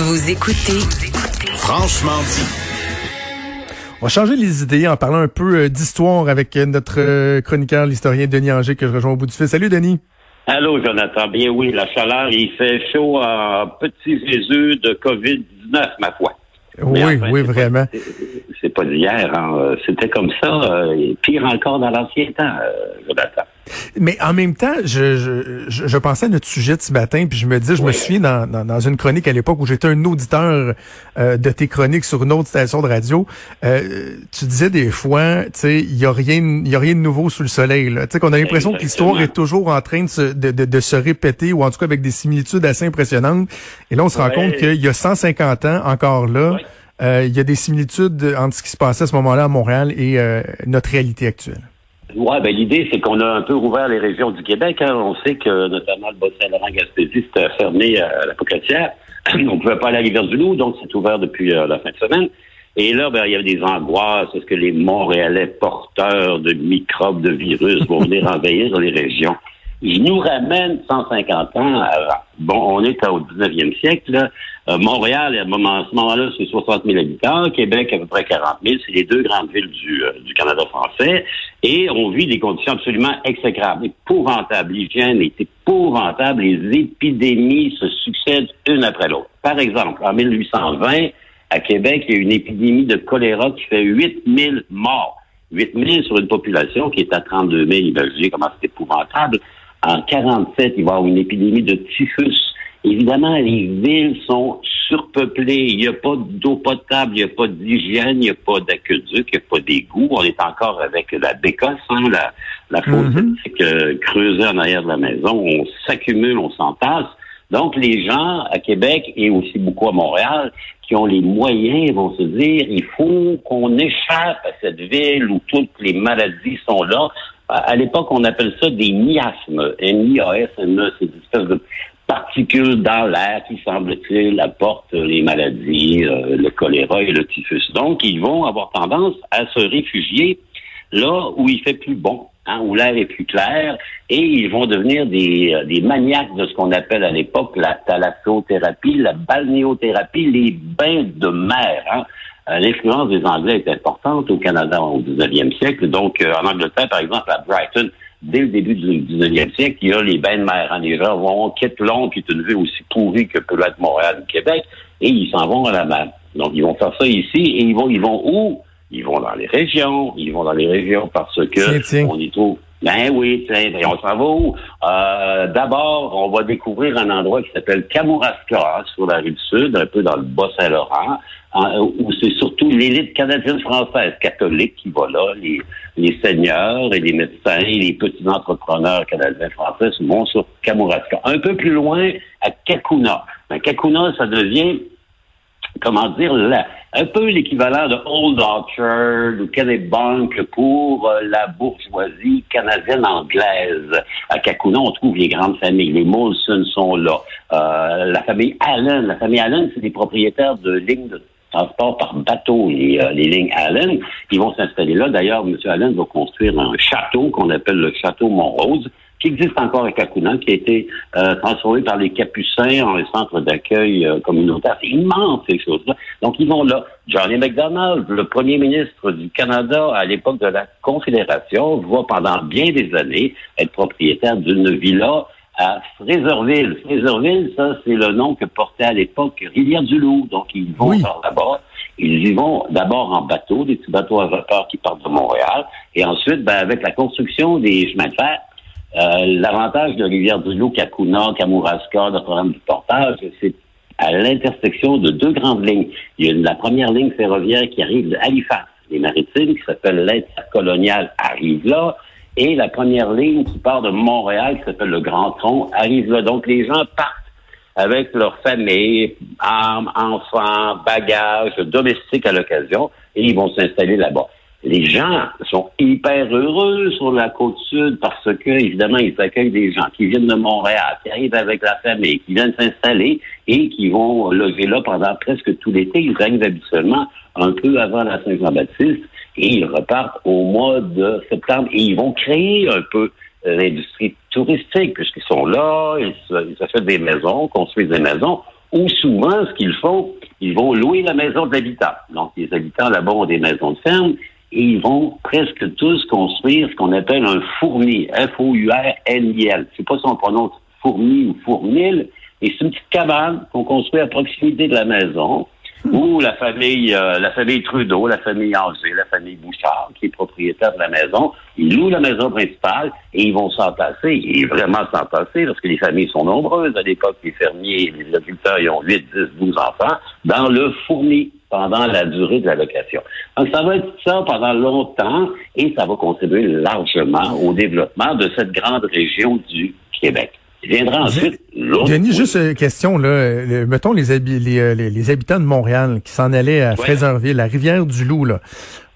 Vous écoutez Franchement dit. On va changer les idées en parlant un peu euh, d'histoire avec euh, notre euh, chroniqueur, l'historien Denis Anger, que je rejoins au bout du fil. Salut Denis. Allô, Jonathan. Bien oui, la chaleur, il fait chaud à petit Jésus de COVID-19, ma foi. Oui, enfin, oui, vraiment. c'est- pas d'hier, hein. C'était comme ça, et pire encore dans l'ancien temps, Jonathan. Mais en même temps, je, je, je, je pensais à notre sujet de ce matin, puis je me dis, je me souviens dans, dans, dans une chronique à l'époque où j'étais un auditeur euh, de tes chroniques sur une autre station de radio, euh, tu disais des fois, tu sais, il y a rien, il y a rien de nouveau sous le soleil. Tu sais qu'on a l'impression que l'histoire est toujours en train de se, de, de, de se répéter, ou en tout cas avec des similitudes assez impressionnantes. Et là, on se rend compte qu'il y a 150 ans encore là. Euh, il y a des similitudes entre ce qui se passait à ce moment-là à Montréal et euh, notre réalité actuelle. Ouais, ben l'idée, c'est qu'on a un peu rouvert les régions du Québec. hein. On sait que notamment le Bas-Saint-Laurent-Gaspésie, c'était fermé à la Pocatière. On pouvait pas aller à Rivière-du-Loup, donc c'est ouvert depuis euh, la fin de semaine. Et là, ben, il y avait des angoisses. Est-ce que les Montréalais porteurs de microbes, de virus vont venir envahir les régions? Je nous ramène 150 ans avant. Bon, on est au 19e siècle. Là. Euh, Montréal, à, ce moment-là, c'est 60 000 habitants. Québec, à peu près 40 000. C'est les deux grandes villes du, euh, du Canada français. Et on vit des conditions absolument exécrables, épouvantables. L'hygiène est épouvantable. Les épidémies se succèdent une après l'autre. Par exemple, en 1820, à Québec, il y a une épidémie de choléra qui fait 8 000 morts. 8 000 sur une population qui est à 32 000. Imaginez comment c'est épouvantable. En 47, il va y avoir une épidémie de typhus. Évidemment, les villes sont surpeuplées. Il n'y a pas d'eau potable, il n'y a pas d'hygiène, il n'y a pas d'aqueduc, il n'y a pas d'égout. On est encore avec la bécosse, hein, la, la fosse Mhm. septique, euh, creusée en arrière de la maison. On s'accumule, on s'entasse. Donc, les gens à Québec et aussi beaucoup à Montréal qui ont les moyens vont se dire, il faut qu'on échappe à cette ville où toutes les maladies sont là. À l'époque, on appelle ça des miasmes. M-I-A-S-M-E. C'est des espèces de particules dans l'air qui, semble-t-il, apportent les maladies, euh, le choléra et le typhus. Donc, ils vont avoir tendance à se réfugier là où il fait plus bon, hein, où l'air est plus clair, et ils vont devenir des, euh, des maniaques de ce qu'on appelle à l'époque la thalassothérapie, la balnéothérapie, les bains de mer. Hein. Euh, L'influence des Anglais est importante au Canada au 19e siècle. Donc, euh, en Angleterre, par exemple, à Brighton, dès le début du 19e siècle, il y a les bains de mer. Les gens vont quitter Londres, qui est une ville aussi pourrie que peut l'être Montréal ou Québec, et ils s'en vont à la mer. Donc, ils vont faire ça ici, et ils vont, ils vont où? Ils vont dans les régions. Ils vont dans les régions parce que Tiens, tiens. on y trouve. Ben oui, ben on s'en va? Euh, D'abord, on va découvrir un endroit qui s'appelle Kamouraska, sur la rive sud, un peu dans le Bas-Saint-Laurent, en- où c'est surtout l'élite canadienne française catholique qui va là, les, les seigneurs et les médecins les petits entrepreneurs canadiens français vont sur Kamouraska. Un peu plus loin, à Kakuna. Ben, Kakuna, ça devient comment dire, un peu l'équivalent de Old Orchard ou Kennebank pour euh, la bourgeoisie canadienne anglaise. À Kakuna, on trouve les grandes familles. Les Molson sont là. Euh, la famille Allen. La famille Allen, c'est des propriétaires de lignes de transport par bateau, les, euh, les lignes Allen. Ils vont s'installer là. D'ailleurs, M. Allen va construire un château qu'on appelle le château Montrose qui existe encore à Kakuna, qui a été euh, transformé par les Capucins en un centre d'accueil euh, communautaire. C'est immense, ces choses-là. Donc, ils vont là. Johnny MacDonald, le premier ministre du Canada à l'époque de la Confédération, va pendant bien des années être propriétaire d'une villa à Fraserville. Fraserville, ça, c'est le nom que portait à l'époque Rivière-du-Loup. Donc, ils vont Oui. par là-bas. Ils y vont d'abord en bateau, des petits bateaux à vapeur qui partent de Montréal. Et ensuite, ben, avec la construction des chemins de fer, euh, L'avantage de Rivière-du-Loup, Kakuna, Kamouraska, le programme du portage, c'est à l'intersection de deux grandes lignes. Il y a la première ligne ferroviaire qui arrive de Halifax, les maritimes, qui s'appelle l'intercolonial, arrive là. Et la première ligne qui part de Montréal, qui s'appelle le Grand Tronc, arrive là. Donc, les gens partent avec leur famille, armes, enfants, bagages, domestiques à l'occasion, et ils vont s'installer là-bas. Les gens sont hyper heureux sur la côte sud parce que, évidemment, ils accueillent des gens qui viennent de Montréal, qui arrivent avec la famille, qui viennent s'installer et qui vont loger là pendant presque tout l'été. Ils arrivent habituellement un peu avant la Saint-Jean-Baptiste et ils repartent au mois de septembre et ils vont créer un peu l'industrie touristique puisqu'ils sont là, ils ils s'achètent des maisons, construisent des maisons. Ou souvent, ce qu'ils font, ils vont louer la maison de l'habitant. Donc, les habitants là-bas ont des maisons de ferme et ils vont presque tous construire ce qu'on appelle un fourni, F-O-U-R-N-I-L. Je sais pas si on prononce fourni ou fournil, et c'est une petite cabane qu'on construit à proximité de la maison où la famille, euh, la famille Trudeau, la famille Angers, la famille Bouchard, qui est propriétaire de la maison, ils louent la maison principale et ils vont s'entasser, et vraiment s'entasser, parce que les familles sont nombreuses. À l'époque, les fermiers, les agriculteurs, ils ont 8, 10, 12 enfants, dans le fourni pendant la durée de la location. Donc, ça va être ça pendant longtemps et ça va contribuer largement au développement de cette grande région du Québec. Viendra ensuite Denis, juste une question, là. mettons les, euh, les, les, habitants de Montréal qui s'en allaient à Fraserville, la rivière du Loup, là.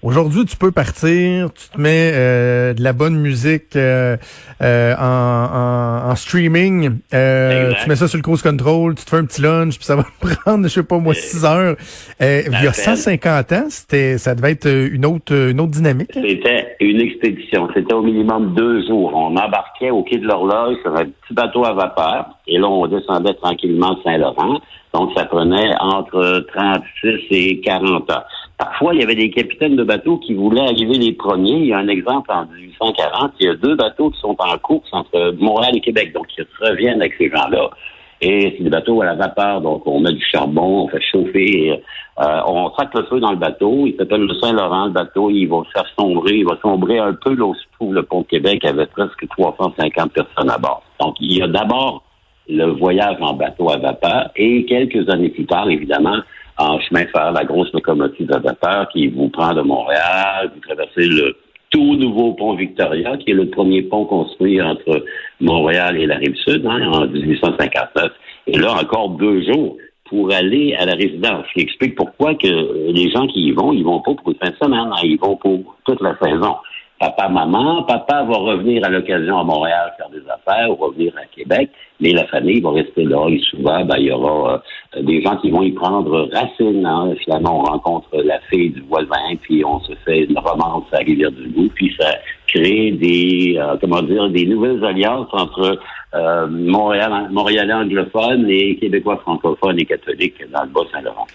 Aujourd'hui, tu peux partir, tu te mets euh, de la bonne musique euh, euh, en, en, streaming, tu mets ça sur le cruise control, tu te fais un petit lunch, puis ça va prendre, je sais pas moi, 6 heures. il y a 150 ans, c'était, ça devait être une autre, une autre dynamique. Hein? C'était une expédition. C'était au minimum deux jours. On embarquait au quai de l'horloge sur un petit bateau à vapeur, et là, on descendait tranquillement de Saint-Laurent. Donc, ça prenait entre 36 et 40 ans. Parfois, il y avait des capitaines de bateaux qui voulaient arriver les premiers. Il y a un exemple en 1840. Il y a deux bateaux qui sont en course entre Montréal et Québec. Donc, ils reviennent avec ces gens-là. Et c'est des bateaux à la vapeur. Donc, on met du charbon, on fait chauffer. Euh, on traque le feu dans le bateau. Il s'appelle le Saint-Laurent, le bateau. Il va faire sombrer. Il va sombrer un peu là où se trouve le pont Québec. Avait presque 350 personnes à bord. Donc, il y a d'abord le voyage en bateau à vapeur. Et quelques années plus tard, évidemment, en chemin fer, la grosse locomotive à vapeur qui vous prend de Montréal, vous traversez le tout nouveau pont Victoria, qui est le premier pont construit entre Montréal et la rive sud hein, en 1859. Et là, encore deux jours pour aller à la résidence, ce qui explique pourquoi que les gens qui y vont, ils vont pas pour une fin de semaine, hein, ils vont pour toute la saison papa, maman. Papa va revenir à l'occasion à Montréal faire des affaires ou revenir à Québec, mais la famille va rester là. Et souvent, ben, il y aura euh, des gens qui vont y prendre racine. Hein. Finalement, on rencontre la fille du voisin, puis on se fait une romance à Rivière-du-Loup, puis ça crée des, euh, comment dire, des nouvelles alliances entre euh, Montréal, Montréalais anglophones et Québécois francophones et catholiques dans le Bas-Saint-Laurent.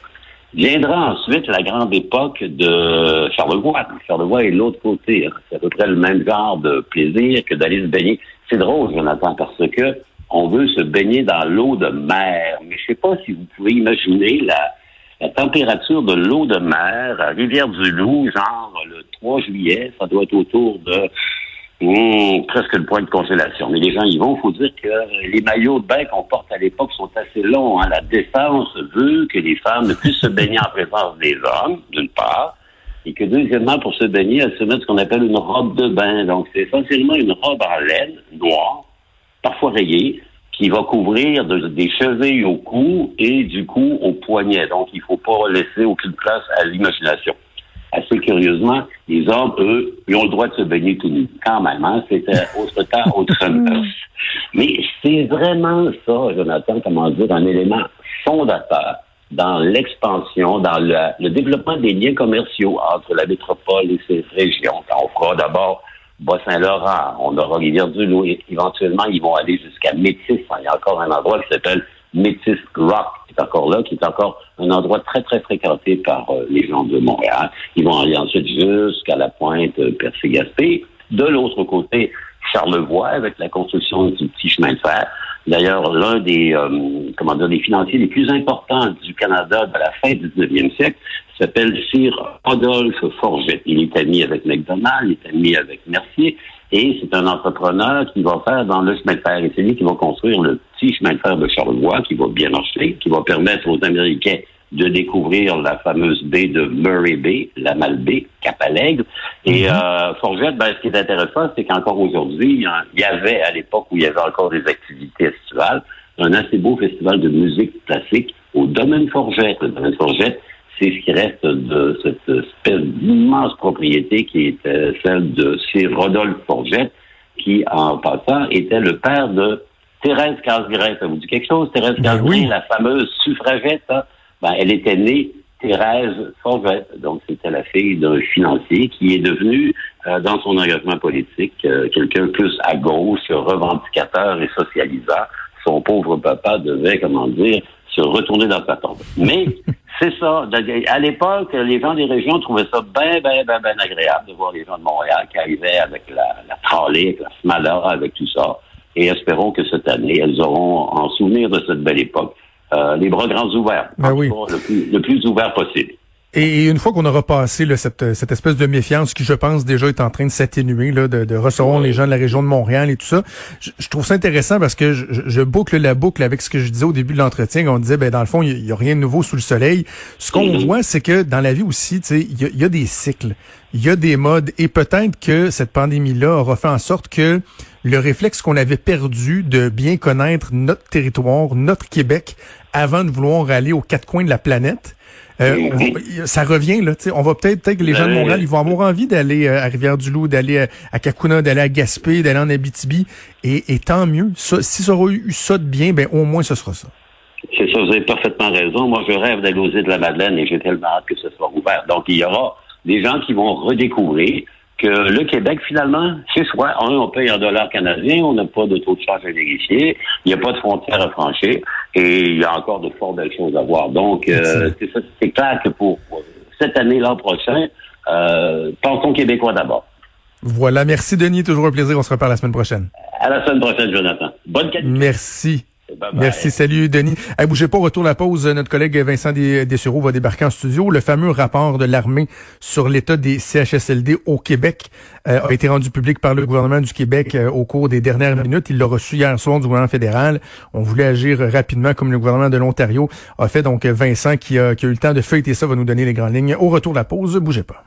Viendra ensuite la grande époque de Charlevoix. Charlevoix est l'autre côté. C'est à peu près le même genre de plaisir que d'aller se baigner. C'est drôle, Jonathan, parce que on veut se baigner dans l'eau de mer. Mais je sais pas si vous pouvez imaginer la, la température de l'eau de mer à Rivière-du-Loup, genre le 3 juillet, ça doit être autour de Mmh, presque le point de congélation. Mais les gens y vont. Il faut dire que les maillots de bain qu'on porte à l'époque sont assez longs. Hein. La défense veut que les femmes puissent se baigner en présence des hommes, d'une part, et que deuxièmement, pour se baigner, elles se mettent ce qu'on appelle une robe de bain. Donc, c'est essentiellement une robe en laine, noire, parfois rayée, qui va couvrir des chevilles au cou et du cou au poignet. Donc, il ne faut pas laisser aucune place à l'imagination assez curieusement, les hommes, eux, ils ont le droit de se baigner tout nus. Quand même, hein? C'était autre temps, autre mœurs. Mais c'est vraiment ça, Jonathan, comment dire, un élément fondateur dans l'expansion, dans le, développement des liens commerciaux entre la métropole et ses régions. on fera d'abord Bas-Saint-Laurent, on aura Rivière-du-Loup, éventuellement, ils vont aller jusqu'à Métis. Il y a encore un endroit qui s'appelle Métis Rock, qui est encore là, qui est encore un endroit très, très fréquenté par euh, les gens de Montréal. Ils vont aller ensuite jusqu'à la pointe euh, Percé-Gaspé. De l'autre côté, Charlevoix, avec la construction du petit chemin de fer. D'ailleurs, l'un des, euh, comment dire, des financiers les plus importants du Canada de la fin du 19e siècle s'appelle Sir Rodolphe Forget. Il est ami avec McDonald, il est ami avec Mercier. Et c'est un entrepreneur qui va faire dans le chemin de fer. Et c'est lui qui va construire le petit chemin de fer de Charlevoix, qui va bien marcher, qui va permettre aux Américains de découvrir la fameuse baie de Murray Bay, la Malbaie, Cap Alegre. Et mhm. euh, Forgette, ben, ce qui est intéressant, c'est qu'encore aujourd'hui, il y avait, à l'époque où il y avait encore des activités estivales, un assez beau festival de musique classique au domaine Forgette. Le domaine Forgette, c'est ce qui reste de cette espèce d'immense propriété qui était celle de Sir Rodolphe Forget, qui, en passant, était le père de Thérèse Casgrain. Ça vous dit quelque chose, Thérèse ben Casgrain, la fameuse suffragette? Hein? Ben, elle était née Thérèse Forget. Donc, c'était la fille d'un financier qui est devenu, euh, dans son engagement politique, euh, quelqu'un plus à gauche, revendicateur et socialisant. Son pauvre papa devait, comment dire, se retourner dans sa tombe. Mais c'est ça. À l'époque, les gens des régions trouvaient ça bien, bien, bien, bien agréable de voir les gens de Montréal qui arrivaient avec la, la tralée, avec la smala, avec tout ça. Et espérons que cette année, elles auront en souvenir de cette belle époque euh, les bras grands ouverts. Ben oui. le, plus, le plus ouvert possible. Et une fois qu'on aura passé là, cette, cette espèce de méfiance qui, je pense, déjà est en train de s'atténuer, de, de recevoir les gens de la région de Montréal et tout ça, je, trouve ça intéressant parce que je, je, boucle la boucle avec ce que je disais au début de l'entretien. On disait, ben dans le fond, il y, a rien de nouveau sous le soleil. Ce qu'on mm-hmm. voit, c'est que dans la vie aussi, il y, y, a des cycles, il y a des modes, et peut-être que cette pandémie-là aura fait en sorte que le réflexe qu'on avait perdu de bien connaître notre territoire, notre Québec, avant de vouloir aller aux quatre coins de la planète, euh, ça revient là. On va peut-être peut-être que les gens de Montréal, ils vont avoir envie d'aller euh, à Rivière-du-Loup, d'aller à, Kakuna, d'aller à Gaspé, d'aller en Abitibi, et, tant mieux. si ça aura eu ça de bien, ben au moins ce sera ça. C'est ça, vous avez parfaitement raison. Moi, je rêve d'aller aux îles de la Madeleine et j'ai tellement hâte que ce soit ouvert. Donc, il y aura des gens qui vont redécouvrir que le Québec, finalement, c'est soit, un, on paye en dollars canadiens, on n'a pas de taux de change à vérifier, il n'y a pas de frontières à franchir, et il y a encore de fort belles choses à voir. Donc, euh, c'est clair que pour cette année, l'an prochain, euh, pensons québécois d'abord. Voilà, merci Denis, toujours un plaisir, on se reparle la semaine prochaine. À la semaine prochaine, Jonathan. Bonne qualité. Merci. Merci, salut Denis. Bougez pas, retour la pause. Notre collègue Vincent Dessureau va débarquer en studio. Le fameux rapport de l'armée sur l'état des CHSLD au Québec euh, a été rendu public par le gouvernement du Québec euh, au cours des dernières minutes. Il l'a reçu hier soir du gouvernement fédéral. On voulait agir rapidement comme le gouvernement de l'Ontario a fait. Donc Vincent qui a, qui a eu le temps de feuilleter ça va nous donner les grandes lignes. Au retour de la pause, bougez pas.